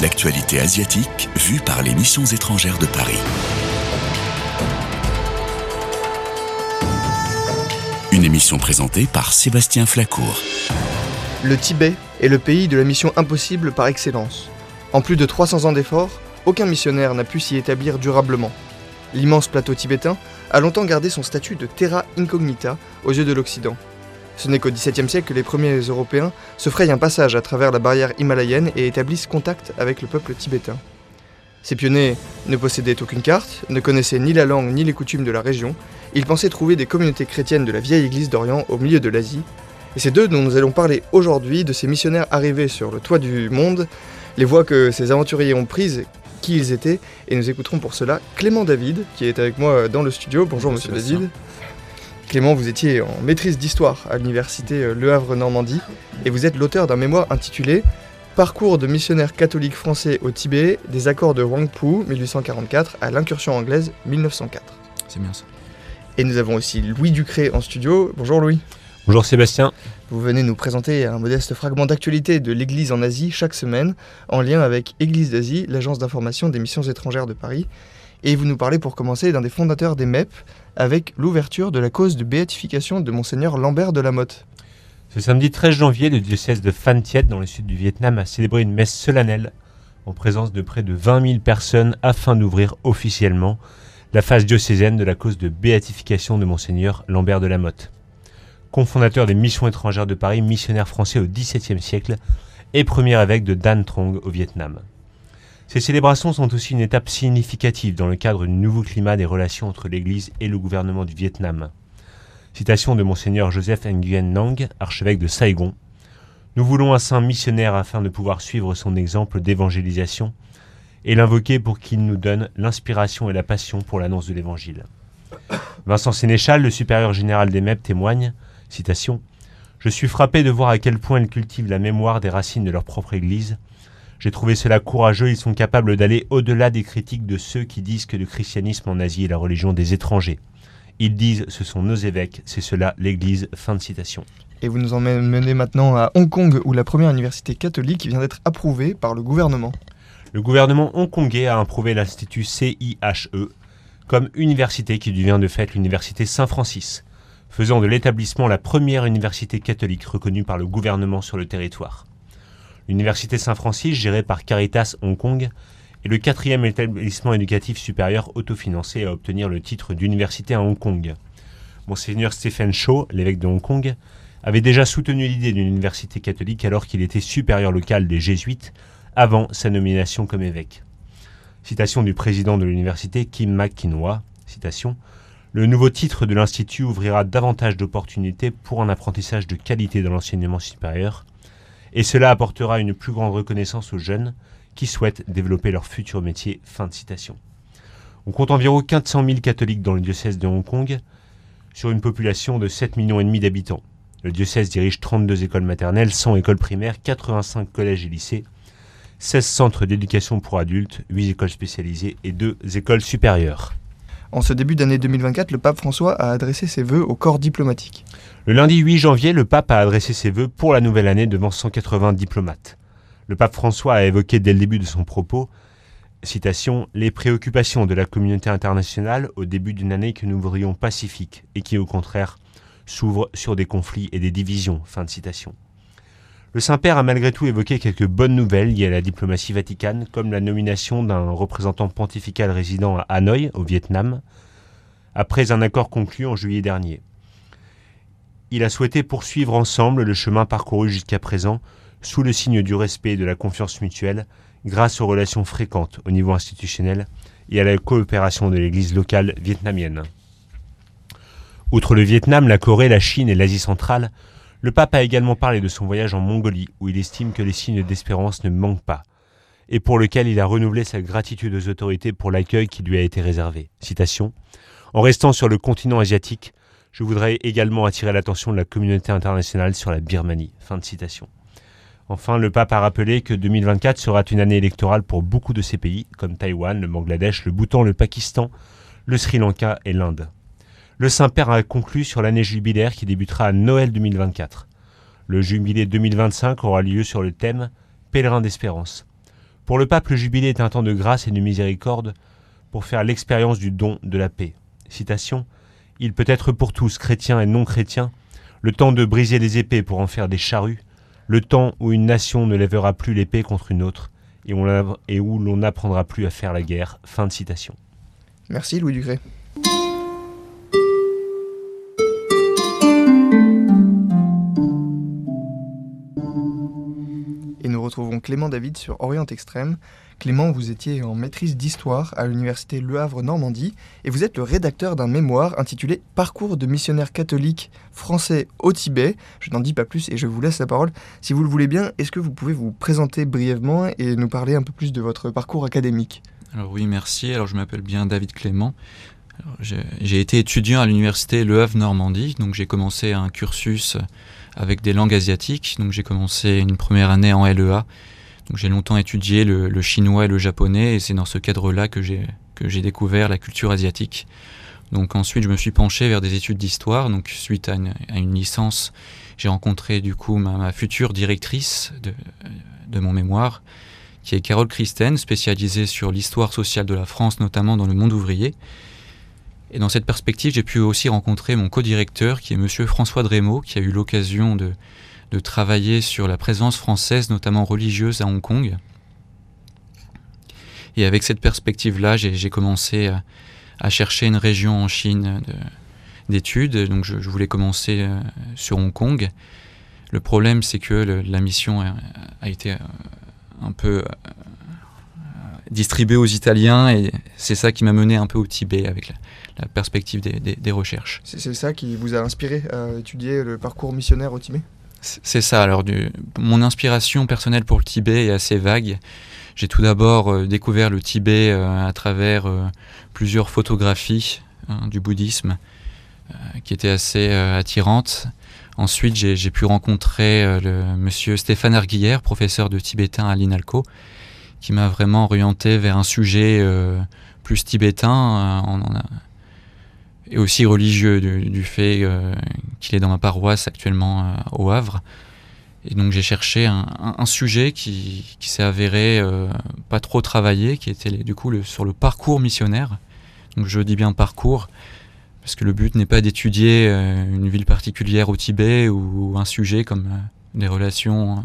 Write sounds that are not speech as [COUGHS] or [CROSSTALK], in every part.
L'actualité asiatique vue par les missions étrangères de Paris. Une émission présentée par Sébastien Flacourt. Le Tibet est le pays de la mission impossible par excellence. En plus de 300 ans d'efforts, aucun missionnaire n'a pu s'y établir durablement. L'immense plateau tibétain a longtemps gardé son statut de terra incognita aux yeux de l'Occident. Ce n'est qu'au XVIIe siècle que les premiers Européens se frayent un passage à travers la barrière himalayenne et établissent contact avec le peuple tibétain. Ces pionniers ne possédaient aucune carte, ne connaissaient ni la langue ni les coutumes de la région, ils pensaient trouver des communautés chrétiennes de la vieille église d'Orient au milieu de l'Asie, et c'est d'eux dont nous allons parler aujourd'hui, de ces missionnaires arrivés sur le toit du monde, les voies que ces aventuriers ont prises, qui ils étaient, et nous écouterons pour cela Clément David, qui est avec moi dans le studio. Bonjour, monsieur David. Clément, vous étiez en maîtrise d'histoire à l'université euh, Le Havre-Normandie et vous êtes l'auteur d'un mémoire intitulé Parcours de missionnaires catholiques français au Tibet, des accords de Wangpu 1844 à l'incursion anglaise 1904. C'est bien ça. Et nous avons aussi Louis Ducré en studio. Bonjour Louis. Bonjour Sébastien. Vous venez nous présenter un modeste fragment d'actualité de l'Église en Asie chaque semaine, en lien avec Église d'Asie, l'agence d'information des missions étrangères de Paris. Et vous nous parlez pour commencer d'un des fondateurs des MEP, avec l'ouverture de la cause de béatification de Monseigneur Lambert de la Motte. Ce samedi 13 janvier, le diocèse de Phan Thiet, dans le sud du Vietnam, a célébré une messe solennelle en présence de près de 20 000 personnes afin d'ouvrir officiellement la phase diocésaine de la cause de béatification de Monseigneur Lambert de la Motte. Cofondateur des missions étrangères de Paris, missionnaire français au XVIIe siècle et premier évêque de Dan Trong au Vietnam. Ces célébrations sont aussi une étape significative dans le cadre du nouveau climat des relations entre l'Église et le gouvernement du Vietnam. Citation de Monseigneur Joseph Nguyen Nang, archevêque de Saigon. Nous voulons un saint missionnaire afin de pouvoir suivre son exemple d'évangélisation et l'invoquer pour qu'il nous donne l'inspiration et la passion pour l'annonce de l'Évangile. Vincent Sénéchal, le supérieur général des MEP, témoigne, citation, Je suis frappé de voir à quel point ils cultivent la mémoire des racines de leur propre Église j'ai trouvé cela courageux, ils sont capables d'aller au-delà des critiques de ceux qui disent que le christianisme en Asie est la religion des étrangers. Ils disent ce sont nos évêques, c'est cela l'Église. Fin de citation. Et vous nous emmenez maintenant à Hong Kong où la première université catholique vient d'être approuvée par le gouvernement. Le gouvernement hongkongais a approuvé l'Institut CIHE comme université qui devient de fait l'Université Saint-Francis, faisant de l'établissement la première université catholique reconnue par le gouvernement sur le territoire. L'Université Saint-Francis, gérée par Caritas Hong Kong, est le quatrième établissement éducatif supérieur autofinancé à obtenir le titre d'université à Hong Kong. Monseigneur Stephen Shaw, l'évêque de Hong Kong, avait déjà soutenu l'idée d'une université catholique alors qu'il était supérieur local des jésuites avant sa nomination comme évêque. Citation du président de l'université Kim McKinwa, citation Le nouveau titre de l'Institut ouvrira davantage d'opportunités pour un apprentissage de qualité dans l'enseignement supérieur et cela apportera une plus grande reconnaissance aux jeunes qui souhaitent développer leur futur métier. Fin de citation. On compte environ 400 000 catholiques dans le diocèse de Hong Kong, sur une population de 7 millions d'habitants. Le diocèse dirige 32 écoles maternelles, 100 écoles primaires, 85 collèges et lycées, 16 centres d'éducation pour adultes, 8 écoles spécialisées et 2 écoles supérieures. En ce début d'année 2024, le pape François a adressé ses vœux au corps diplomatique. Le lundi 8 janvier, le pape a adressé ses vœux pour la nouvelle année devant 180 diplomates. Le pape François a évoqué dès le début de son propos, citation, les préoccupations de la communauté internationale au début d'une année que nous voudrions pacifique et qui, au contraire, s'ouvre sur des conflits et des divisions. Fin de citation. Le Saint-Père a malgré tout évoqué quelques bonnes nouvelles liées à la diplomatie vaticane, comme la nomination d'un représentant pontifical résident à Hanoï, au Vietnam, après un accord conclu en juillet dernier. Il a souhaité poursuivre ensemble le chemin parcouru jusqu'à présent, sous le signe du respect et de la confiance mutuelle, grâce aux relations fréquentes au niveau institutionnel et à la coopération de l'Église locale vietnamienne. Outre le Vietnam, la Corée, la Chine et l'Asie centrale, le pape a également parlé de son voyage en Mongolie, où il estime que les signes d'espérance ne manquent pas, et pour lequel il a renouvelé sa gratitude aux autorités pour l'accueil qui lui a été réservé. En restant sur le continent asiatique, je voudrais également attirer l'attention de la communauté internationale sur la Birmanie. Enfin, le pape a rappelé que 2024 sera une année électorale pour beaucoup de ces pays, comme Taïwan, le Bangladesh, le Bhoutan, le Pakistan, le Sri Lanka et l'Inde. Le Saint-Père a conclu sur l'année jubilaire qui débutera à Noël 2024. Le jubilé 2025 aura lieu sur le thème Pèlerin d'espérance. Pour le pape, le jubilé est un temps de grâce et de miséricorde pour faire l'expérience du don de la paix. Citation Il peut être pour tous, chrétiens et non chrétiens, le temps de briser les épées pour en faire des charrues, le temps où une nation ne lèvera plus l'épée contre une autre et, où l'on n'apprendra plus à faire la guerre. Fin de citation. Merci Louis Ducré. Clément David sur Orient Extrême. Clément, vous étiez en maîtrise d'histoire à l'université Le Havre Normandie et vous êtes le rédacteur d'un mémoire intitulé Parcours de missionnaires catholiques français au Tibet. Je n'en dis pas plus et je vous laisse la parole. Si vous le voulez bien, est-ce que vous pouvez vous présenter brièvement et nous parler un peu plus de votre parcours académique? Alors oui, merci. Alors je m'appelle bien David Clément. J'ai été étudiant à l'université Le Havre Normandie, donc j'ai commencé un cursus avec des langues asiatiques. Donc j'ai commencé une première année en LEA j'ai longtemps étudié le, chinois et le japonais et c'est dans ce cadre-là que j'ai que j'ai découvert la culture asiatique. Donc ensuite je me suis penché vers des études d'histoire. Donc suite à une, licence, j'ai rencontré du coup ma, future directrice de, de, mon mémoire, qui est Carole Christen, spécialisée sur l'histoire sociale de la France, notamment dans le monde ouvrier. Et dans cette perspective, j'ai pu aussi rencontrer mon co-directeur, qui est Monsieur François Drémaud, qui a eu l'occasion de, de travailler sur la présence française, notamment religieuse, à Hong Kong. Et avec cette perspective-là, j'ai commencé à, chercher une région en Chine d'études. Donc je, voulais commencer euh, sur Hong Kong. Le problème, c'est que la mission a, été euh, un peu distribuée aux Italiens et c'est ça qui m'a mené un peu au Tibet avec la, perspective des recherches. C'est ça qui vous a inspiré à étudier le parcours missionnaire au Tibet? C'est ça. Alors, du, mon inspiration personnelle pour le Tibet est assez vague. J'ai tout d'abord euh, découvert le Tibet euh, à travers euh, plusieurs photographies hein, du bouddhisme qui étaient assez attirantes. Ensuite, j'ai pu rencontrer le monsieur Stéphane Arguillère, professeur de tibétain à l'INALCO, qui m'a vraiment orienté vers un sujet plus tibétain. En a, et aussi religieux du, fait euh, qu'il est dans ma paroisse actuellement euh, au Havre. Et donc j'ai cherché un, sujet qui, s'est avéré euh, pas trop travaillé, qui était du coup sur le parcours missionnaire. Donc je dis bien parcours, parce que le but n'est pas d'étudier une ville particulière au Tibet ou un sujet comme des relations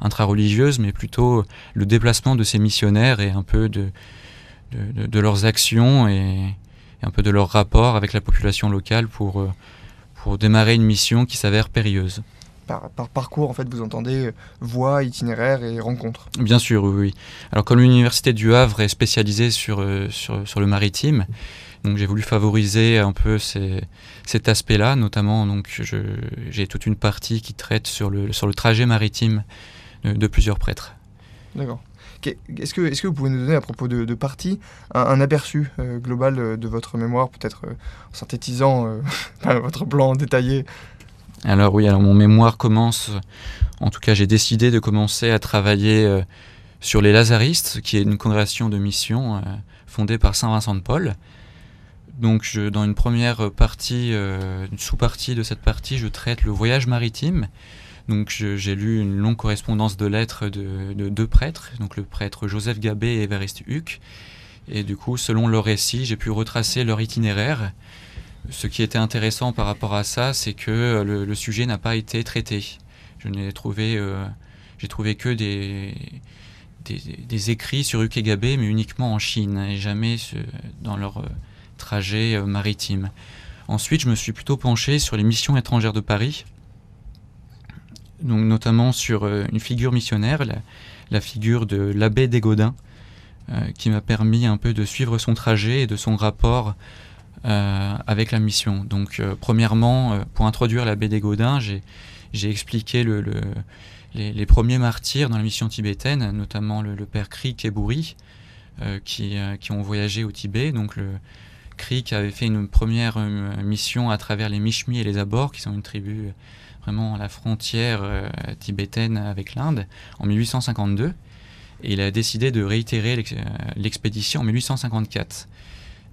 intra-religieuses, mais plutôt le déplacement de ces missionnaires et un peu de, de, de leurs actions et, un peu de leur rapport avec la population locale pour, euh, pour démarrer une mission qui s'avère périlleuse. Par, par, parcours, en fait, vous entendez euh, voies, itinéraires et rencontres Bien sûr, oui. oui. Alors, comme l'Université du Havre est spécialisée sur, euh, sur, sur le maritime, donc j'ai voulu favoriser un peu ces, cet aspect-là, notamment donc j'ai toute une partie qui traite sur le, sur le trajet maritime de plusieurs prêtres. D'accord. Est-ce que, est que vous pouvez nous donner à propos de, de partie un, aperçu euh, global euh, de votre mémoire, peut-être euh, en synthétisant [LAUGHS] votre plan détaillé? Alors oui, alors mon mémoire commence, en tout cas j'ai décidé de commencer à travailler sur les Lazaristes, qui est une congrégation de mission fondée par Saint Vincent de Paul. Donc je, dans une première partie, une sous-partie de cette partie, je traite le voyage maritime donc j'ai lu une longue correspondance de lettres de, deux prêtres, donc le prêtre Joseph Gabé et Évariste Huc. Et du coup, selon leur récit, j'ai pu retracer leur itinéraire. Ce qui était intéressant par rapport à ça, c'est que le, sujet n'a pas été traité. Je n'ai trouvé, euh, j'ai trouvé que des, des, écrits sur Gabé, mais uniquement en Chine, et jamais dans leur euh, trajet euh, maritime. Ensuite, je me suis plutôt penché sur les missions étrangères de Paris, notamment sur euh, une figure missionnaire, la, figure de l'abbé des Godins, euh, qui m'a permis un peu de suivre son trajet et de son rapport euh, avec la mission. Donc premièrement, pour introduire l'abbé des Godins, j'ai expliqué le, les, premiers martyrs dans la mission tibétaine, notamment le, père Krik et Bouri, qui, ont voyagé au Tibet. Donc le Krik avait fait une première mission à travers les Mishmi et les Abors, qui sont une tribu vraiment à la frontière euh, tibétaine avec l'Inde, en 1852. Et il a décidé de réitérer euh, l'expédition en 1854.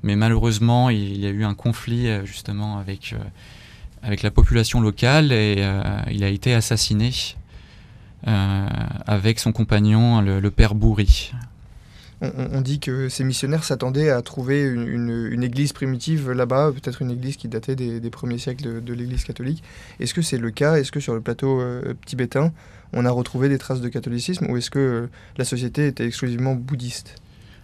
Mais malheureusement, il y a eu un conflit euh, justement avec avec la population locale et il a été assassiné avec son compagnon, le, père Bourri. On, dit que ces missionnaires s'attendaient à trouver une, église primitive là-bas, peut-être une église qui datait des, premiers siècles de, l'église catholique. Est-ce que c'est le cas? Est-ce que sur le plateau tibétain, on a retrouvé des traces de catholicisme ou est-ce que la société était exclusivement bouddhiste?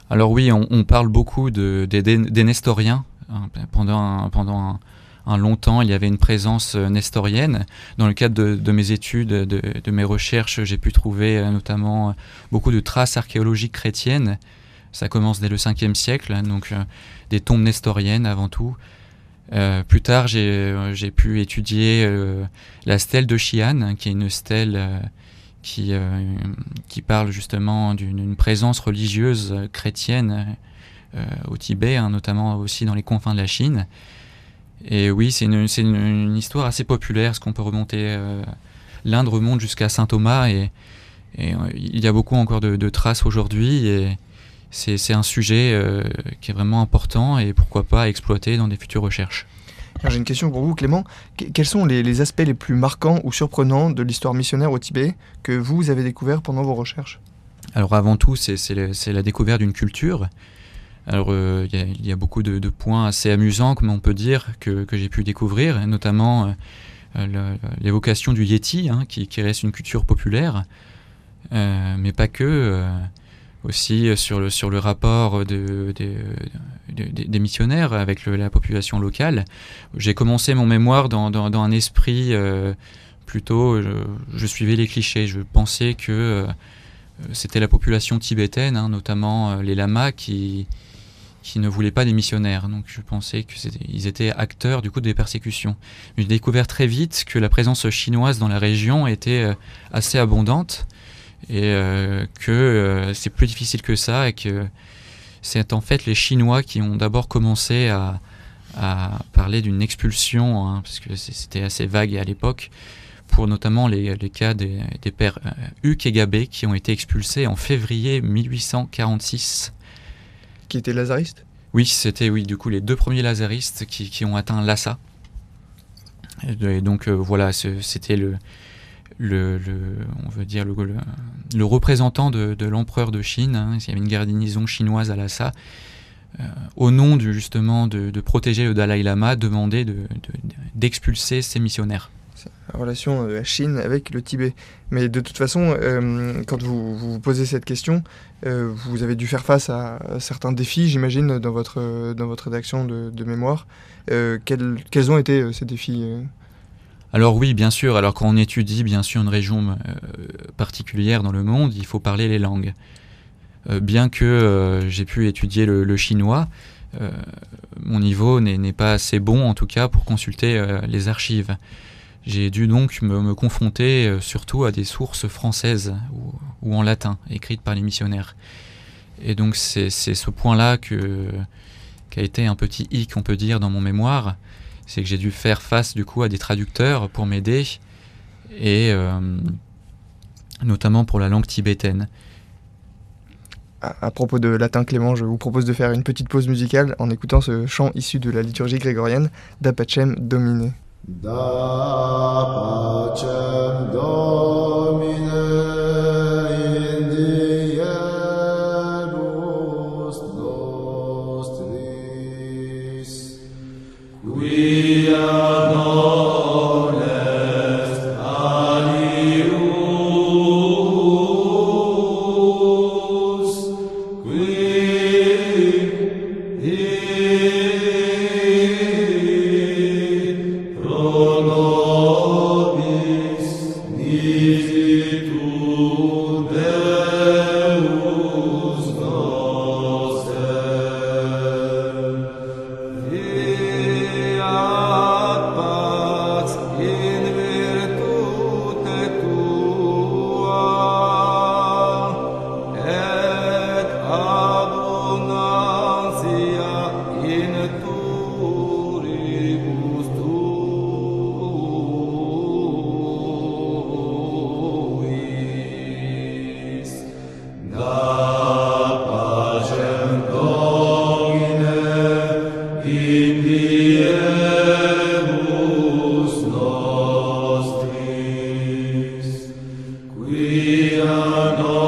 Alors oui, on, parle beaucoup de, des, nestoriens. Hein, pendant un, pendant un, long temps, il y avait une présence euh, nestorienne. Dans le cadre de, mes études, de, mes recherches, j'ai pu trouver euh, notamment euh, beaucoup de traces archéologiques chrétiennes. Ça commence dès le 5e siècle, hein, donc des tombes nestoriennes avant tout. plus tard, j'ai pu étudier la stèle de Xi'an, hein, qui est une stèle qui, parle justement d'une présence religieuse chrétienne au Tibet, hein, notamment aussi dans les confins de la Chine. Et oui, c'est une, une, histoire assez populaire, ce qu'on peut remonter. Euh, L'Inde remonte jusqu'à saint Thomas et, et il y a beaucoup encore de, de traces aujourd'hui. Et c'est un sujet qui est vraiment important et pourquoi pas exploiter dans des futures recherches. J'ai une question pour vous, Clément. quels sont les, aspects les plus marquants ou surprenants de l'histoire missionnaire au Tibet que vous avez découvert pendant vos recherches? Alors avant tout, c'est la découverte d'une culture. Alors euh, il y, a beaucoup de, points assez amusants, comme on peut dire, que, j'ai pu découvrir, notamment euh, euh, l'évocation du Yeti, hein, qui, reste une culture populaire, mais pas que aussi sur le, sur le rapport de, des missionnaires avec la population locale. J'ai commencé mon mémoire dans, dans, un esprit plutôt, je, suivais les clichés, je pensais que c'était la population tibétaine, hein, notamment les lamas, qui, qui ne voulaient pas des missionnaires. Donc je pensais qu'ils étaient acteurs du coup des persécutions. J'ai découvert très vite que la présence chinoise dans la région était assez abondante et euh, que euh, c'est plus difficile que ça et que c'est en fait les Chinois qui ont d'abord commencé à, parler d'une expulsion, hein, parce que c'était assez vague à l'époque, pour notamment les, cas des, pères euh, Huc et Gabé qui ont été expulsés en février 1846. Qui étaient lazaristes Oui, c'était oui, du coup les deux premiers lazaristes qui, ont atteint Lhasa. Et donc voilà, c'était le, on veut dire le, représentant de, l'empereur de Chine, hein, il y avait une garnison chinoise à Lhasa, euh, au nom justement de, protéger le Dalai Lama, demandait d'expulser ces missionnaires. La relation de euh, la Chine avec le Tibet. Mais de toute façon, euh, quand vous, vous posez cette question, vous avez dû faire face à certains défis, j'imagine, dans votre, dans votre rédaction de, mémoire. Quels, quels, ont été ces défis alors oui, bien sûr. Alors quand on étudie bien sûr une région euh, particulière dans le monde, il faut parler les langues. Euh, bien que euh, j'ai pu étudier le, chinois, mon niveau n'est pas assez bon en tout cas pour consulter les archives. J'ai dû donc me, confronter surtout à des sources françaises ou, en latin, écrites par les missionnaires. Et donc c'est ce point-là qui a été un petit hic, on peut dire, dans mon mémoire c'est que j'ai dû faire face du coup à des traducteurs pour m'aider et euh, notamment pour la langue tibétaine. À, propos de latin Clément, je vous propose de faire une petite pause musicale en écoutant ce chant issu de la liturgie grégorienne d'Apachem Domine. da pacem domine in diebus nostris. Quia nos We are not.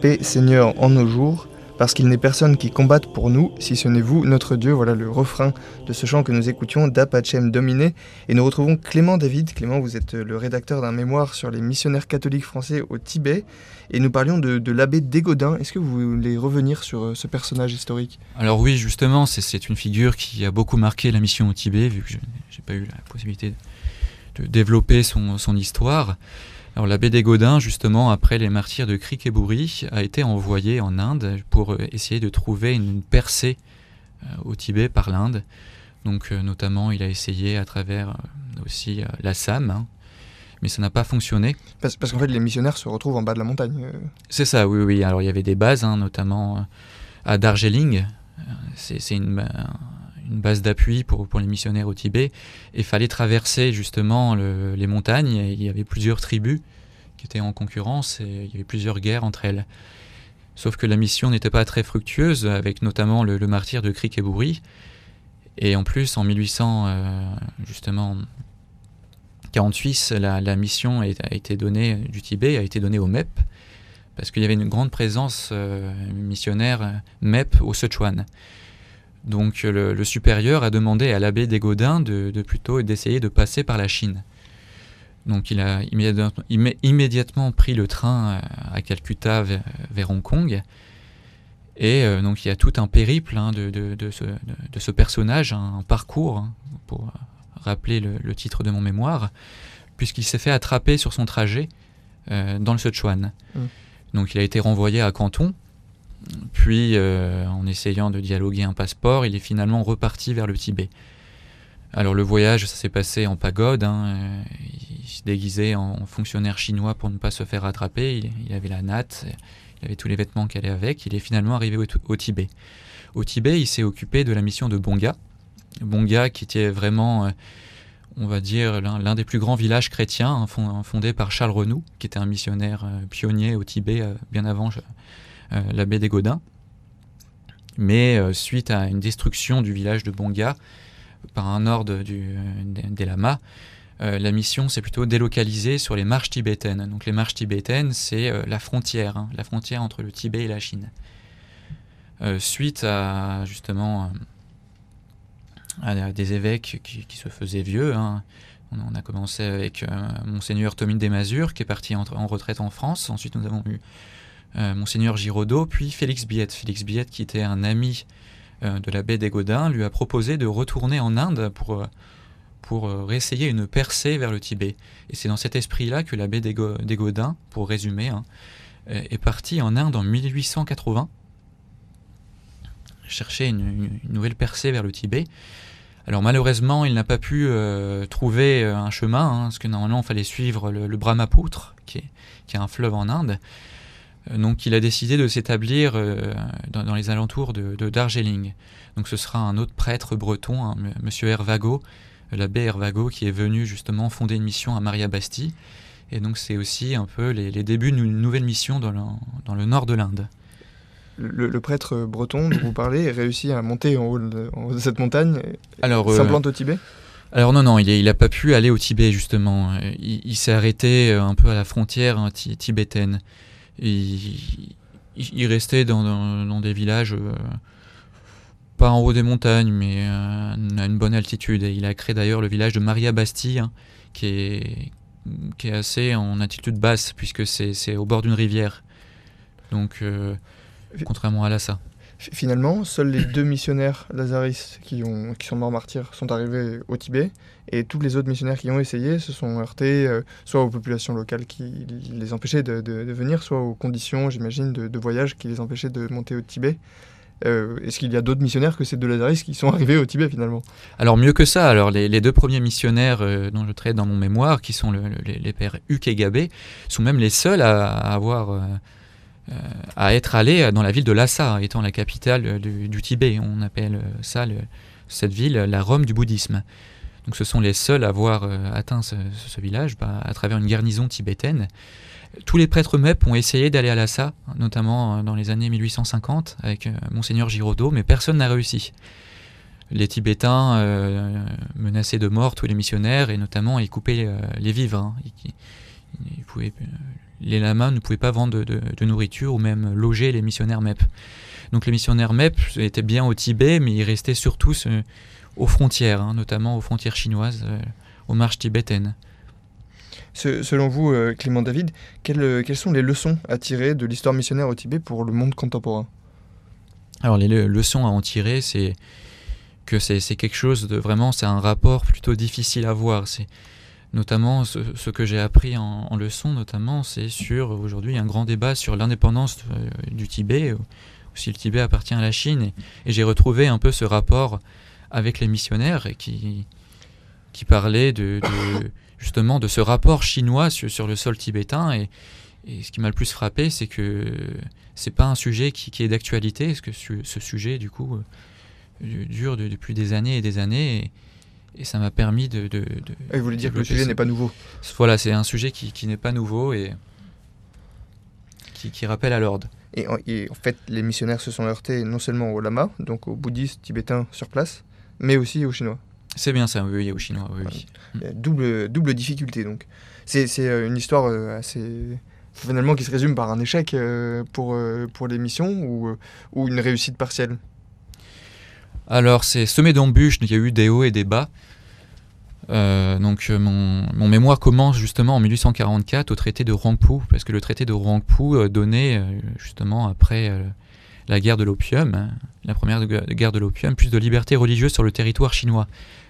Paix, Seigneur, en nos jours, parce qu'il n'est personne qui combatte pour nous, si ce n'est vous, notre Dieu. Voilà le refrain de ce chant que nous écoutions d'Apachem Dominé. Et nous retrouvons Clément David. Clément, vous êtes le rédacteur d'un mémoire sur les missionnaires catholiques français au Tibet. Et nous parlions de, l'abbé Dégodin. Est-ce que vous voulez revenir sur euh, ce personnage historique? Alors oui, justement, c'est une figure qui a beaucoup marqué la mission au Tibet, vu que je n'ai pas eu la possibilité de développer son, son histoire. Alors l'abbé des Godins, justement, après les martyrs de Krikeburi, a été envoyé en Inde pour euh, essayer de trouver une percée euh, au Tibet par l'Inde. Donc euh, notamment, il a essayé à travers aussi l'Assam, hein. mais ça n'a pas fonctionné. Parce, qu'en fait, les missionnaires se retrouvent en bas de la montagne. C'est ça, oui, oui. Alors il y avait des bases, hein, notamment à Darjeeling. C'est une, base d'appui pour, les missionnaires au Tibet. Et fallait traverser justement les montagnes. il y avait plusieurs tribus qui étaient en concurrence et il y avait plusieurs guerres entre elles. Sauf que la mission n'était pas très fructueuse, avec notamment le, martyr de Krikeburi. Et en plus, en 1800, euh, justement, 48, la, la mission a, été donnée du Tibet a été donnée au MEP, parce qu'il y avait une grande présence euh, missionnaire MEP au Sichuan. Donc le, supérieur a demandé à l'abbé des Godins de, plutôt d'essayer de passer par la Chine. Donc il a immédiatement, pris le train euh, à Calcutta vers, Hong Kong. Et euh, donc il y a tout un périple hein, de, ce, personnage, un, parcours, hein, pour rappeler le, titre de mon mémoire, puisqu'il s'est fait attraper sur son trajet euh, dans le Sichuan. Mmh. Donc il a été renvoyé à Canton, puis, euh, en essayant de dialoguer un passeport, il est finalement reparti vers le Tibet. Alors le voyage, ça s'est passé en pagode. Hein, euh, il se déguisait en fonctionnaire chinois pour ne pas se faire attraper. Il, avait la natte, il avait tous les vêtements qu'elle allait avec. Il est finalement arrivé au, Tibet. Au Tibet, il s'est occupé de la mission de Bonga. Bonga, qui était vraiment, euh, on va dire, l'un des plus grands villages chrétiens, hein, fondé par Charles Renou, qui était un missionnaire pionnier au Tibet bien avant l'abbé des Godins. Mais euh, suite à une destruction du village de Bonga par un ordre du, des lamas, euh, la mission s'est plutôt délocalisée sur les marches tibétaines. Donc les marches tibétaines, c'est la frontière, hein, la frontière entre le Tibet et la Chine. suite à justement à des évêques qui, se faisaient vieux, hein, on, a commencé avec monseigneur Tomine des Masures qui est parti en, en, retraite en France. Ensuite, nous avons eu euh, Monseigneur Giraudot, puis Félix Biette. Félix Biette, qui était un ami euh, de l'abbé des Godins, lui a proposé de retourner en Inde pour, euh, pour une percée vers le Tibet. Et c'est dans cet esprit-là que l'abbé des, Godins, pour résumer, hein, est parti en Inde en 1880 chercher une, nouvelle percée vers le Tibet. Alors malheureusement, il n'a pas pu trouver un chemin, hein, parce que normalement, il fallait suivre le, Brahmapoutre, qui est, qui est, un fleuve en Inde. Euh, donc il a décidé de s'établir euh, dans, les alentours de, Darjeeling. Donc ce sera un autre prêtre breton, hein, Monsieur Hervago, l'abbé Hervago, qui est venu justement fonder une mission à Maria Bastille. Et donc c'est aussi un peu les, débuts d'une nouvelle mission dans le, nord de l'Inde. Le, prêtre breton dont vous parlez réussit à monter en haut de, cette montagne Alors, s'implante au Tibet? alors non, non, il n'a pas pu aller au Tibet justement. Il, s'est arrêté un peu à la frontière hein, tibétaine il, restait dans, des villages, euh, pas en haut des montagnes, mais euh, à une bonne altitude. Et il a créé d'ailleurs le village de Maria Bastille, hein, qui, est, qui est assez en altitude basse, puisque c'est au bord d'une rivière. Donc, euh, contrairement à Lhasa. Finalement, seuls les deux missionnaires lazaristes qui, ont, qui sont morts martyrs sont arrivés au Tibet, et tous les autres missionnaires qui ont essayé se sont heurtés euh, soit aux populations locales qui les empêchaient de, venir, soit aux conditions, j'imagine, de, voyage qui les empêchaient de monter au Tibet. Euh, est-ce qu'il y a d'autres missionnaires que ces deux lazaristes qui sont arrivés au Tibet finalement? Alors mieux que ça, alors les, deux premiers missionnaires euh, dont je traite dans mon mémoire, qui sont les, pères Huck et Gabé, sont même les seuls à, avoir à être allé dans la ville de Lhasa, étant la capitale du, Tibet. On appelle ça, cette ville, la Rome du bouddhisme. Donc ce sont les seuls à avoir euh, atteint ce, village bah, à travers une garnison tibétaine. Tous les prêtres MEP ont essayé d'aller à Lhasa, notamment euh, dans les années 1850 avec monseigneur Giraudot, mais personne n'a réussi. Les Tibétains menaçaient de mort tous les missionnaires et notamment ils coupaient les vivres. Hein. Ils, pouvaient les lamas ne pouvaient pas vendre de, nourriture ou même loger les missionnaires MEP. Donc les missionnaires MEP étaient bien au Tibet, mais ils restaient surtout aux frontières, hein, notamment aux frontières chinoises, aux marches tibétaines. selon vous, Clément David, quelles, quelles, sont les leçons à tirer de l'histoire missionnaire au Tibet pour le monde contemporain? Alors les leçons à en tirer, c'est que c'est quelque chose de vraiment, c'est un rapport plutôt difficile à voir. C'est notamment ce, que j'ai appris en, leçon, notamment, c'est sur aujourd'hui un grand débat sur l'indépendance euh, du Tibet, ou si le Tibet appartient à la Chine. Et, j'ai retrouvé un peu ce rapport avec les missionnaires qui, qui parlaient de, [COUGHS] justement de ce rapport chinois sur, le sol tibétain. Et, ce qui m'a le plus frappé, c'est que c'est pas un sujet qui, qui est d'actualité, parce que ce sujet, du coup, dure depuis des années et des années. Et, ça m'a permis de. de, de vous voulez dire que le sujet n'est pas nouveau Voilà, c'est un sujet qui, qui n'est pas nouveau et qui, qui rappelle à l'ordre. Et, en fait, les missionnaires se sont heurtés non seulement aux lamas, donc aux bouddhistes tibétains sur place, mais aussi aux Chinois. C'est bien ça, oui, aux Chinois, oui. Double, double difficulté, donc. C'est euh, une histoire euh, assez finalement qui se résume par un échec euh, pour, pour les missions ou, ou une réussite partielle alors, c'est semé d'embûches, il y a eu des hauts et des bas. Euh, donc euh, mon, mémoire commence justement en 1844 au traité de Rangpou, parce que le traité de Rangpou euh, donnait justement après la guerre de l'opium, hein, la première guerre de l'opium, plus de liberté religieuse sur le territoire chinois.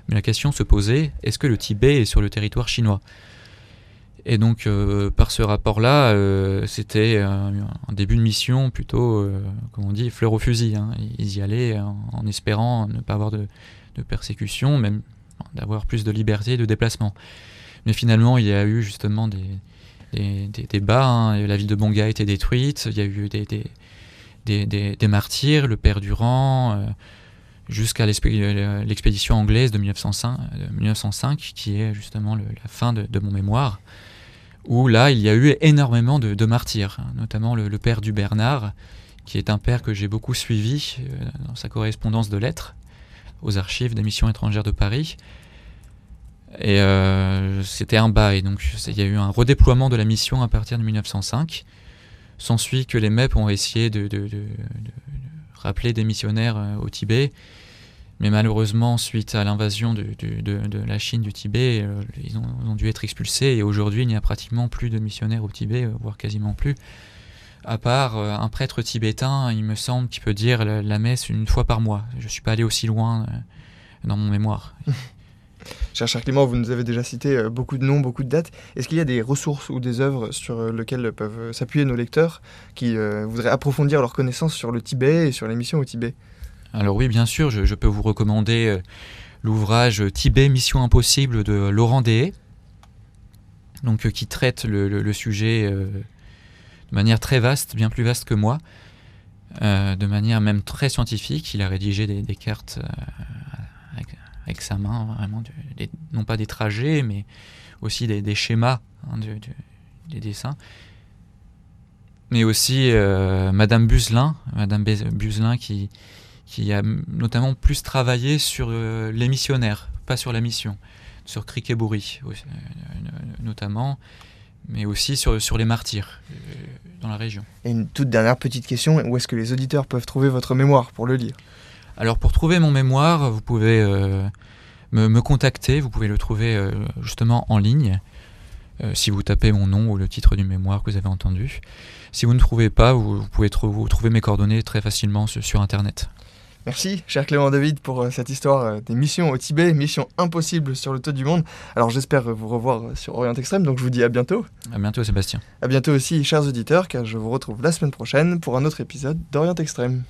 Mais la question se posait, est-ce que le Tibet est sur le territoire chinois? Et donc, euh, par ce rapport-là, euh, c'était un, début de mission plutôt, euh, comme on dit, fleur au fusil. Hein. Ils y allaient en, espérant ne pas avoir de, persécution, même d'avoir plus de liberté de déplacement. Mais finalement, il y a eu justement des, des, débats. Hein. La ville de Bonga a été détruite. Il y a eu des, martyrs, le père Durand, jusqu'à l'expédition anglaise de 1905, 1905, qui est justement la fin de mon mémoire où là, il y a eu énormément de, martyrs, hein, notamment le, père du Bernard, qui est un père que j'ai beaucoup suivi euh, dans sa correspondance de lettres aux archives des missions étrangères de Paris. Et euh, c'était un bail, donc il y a eu un redéploiement de la mission à partir de 1905. S'ensuit que les MEP ont essayé de, rappeler des missionnaires euh, au Tibet, mais malheureusement, suite à l'invasion de, la Chine du Tibet, euh, ils, ont, dû être expulsés. Et aujourd'hui, il n'y a pratiquement plus de missionnaires au Tibet, euh, voire quasiment plus. À part euh, un prêtre tibétain, il me semble, qui peut dire la, messe une fois par mois. Je ne suis pas allé aussi loin dans mon mémoire. [LAUGHS] Cher cher Clément, vous nous avez déjà cité beaucoup de noms, beaucoup de dates. Est-ce qu'il y a des ressources ou des œuvres sur lesquelles peuvent s'appuyer nos lecteurs qui voudraient approfondir leurs connaissances sur le Tibet et sur les missions au Tibet? Alors oui, bien sûr, je, peux vous recommander euh, l'ouvrage Tibet, Mission Impossible de Laurent Deshaies, donc, euh, qui traite le, sujet euh, de manière très vaste, bien plus vaste que moi, de manière même très scientifique. Il a rédigé des, cartes avec, sa main, vraiment, non pas des trajets, mais aussi des, schémas, hein, des dessins mais aussi Madame Buzelin, Madame Buzelin qui, qui a notamment plus travaillé sur euh, les missionnaires, pas sur la mission, sur Krikeburi euh, notamment, mais aussi sur, sur les martyrs euh, dans la région. Et une toute dernière petite question, où est-ce que les auditeurs peuvent trouver votre mémoire pour le lire? Alors pour trouver mon mémoire, vous pouvez me, me, contacter, vous pouvez le trouver justement en ligne. si vous tapez mon nom ou le titre du mémoire que vous avez entendu. Si vous ne trouvez pas, vous, pouvez trouver mes coordonnées très facilement sur Internet. Merci, cher Clément David, pour euh, cette histoire euh, des missions au Tibet, mission impossible sur le toit du monde. Alors j'espère vous revoir euh, sur Orient Extrême, donc je vous dis à bientôt. À bientôt, Sébastien. À bientôt aussi, chers auditeurs, car je vous retrouve la semaine prochaine pour un autre épisode d'Orient Extrême.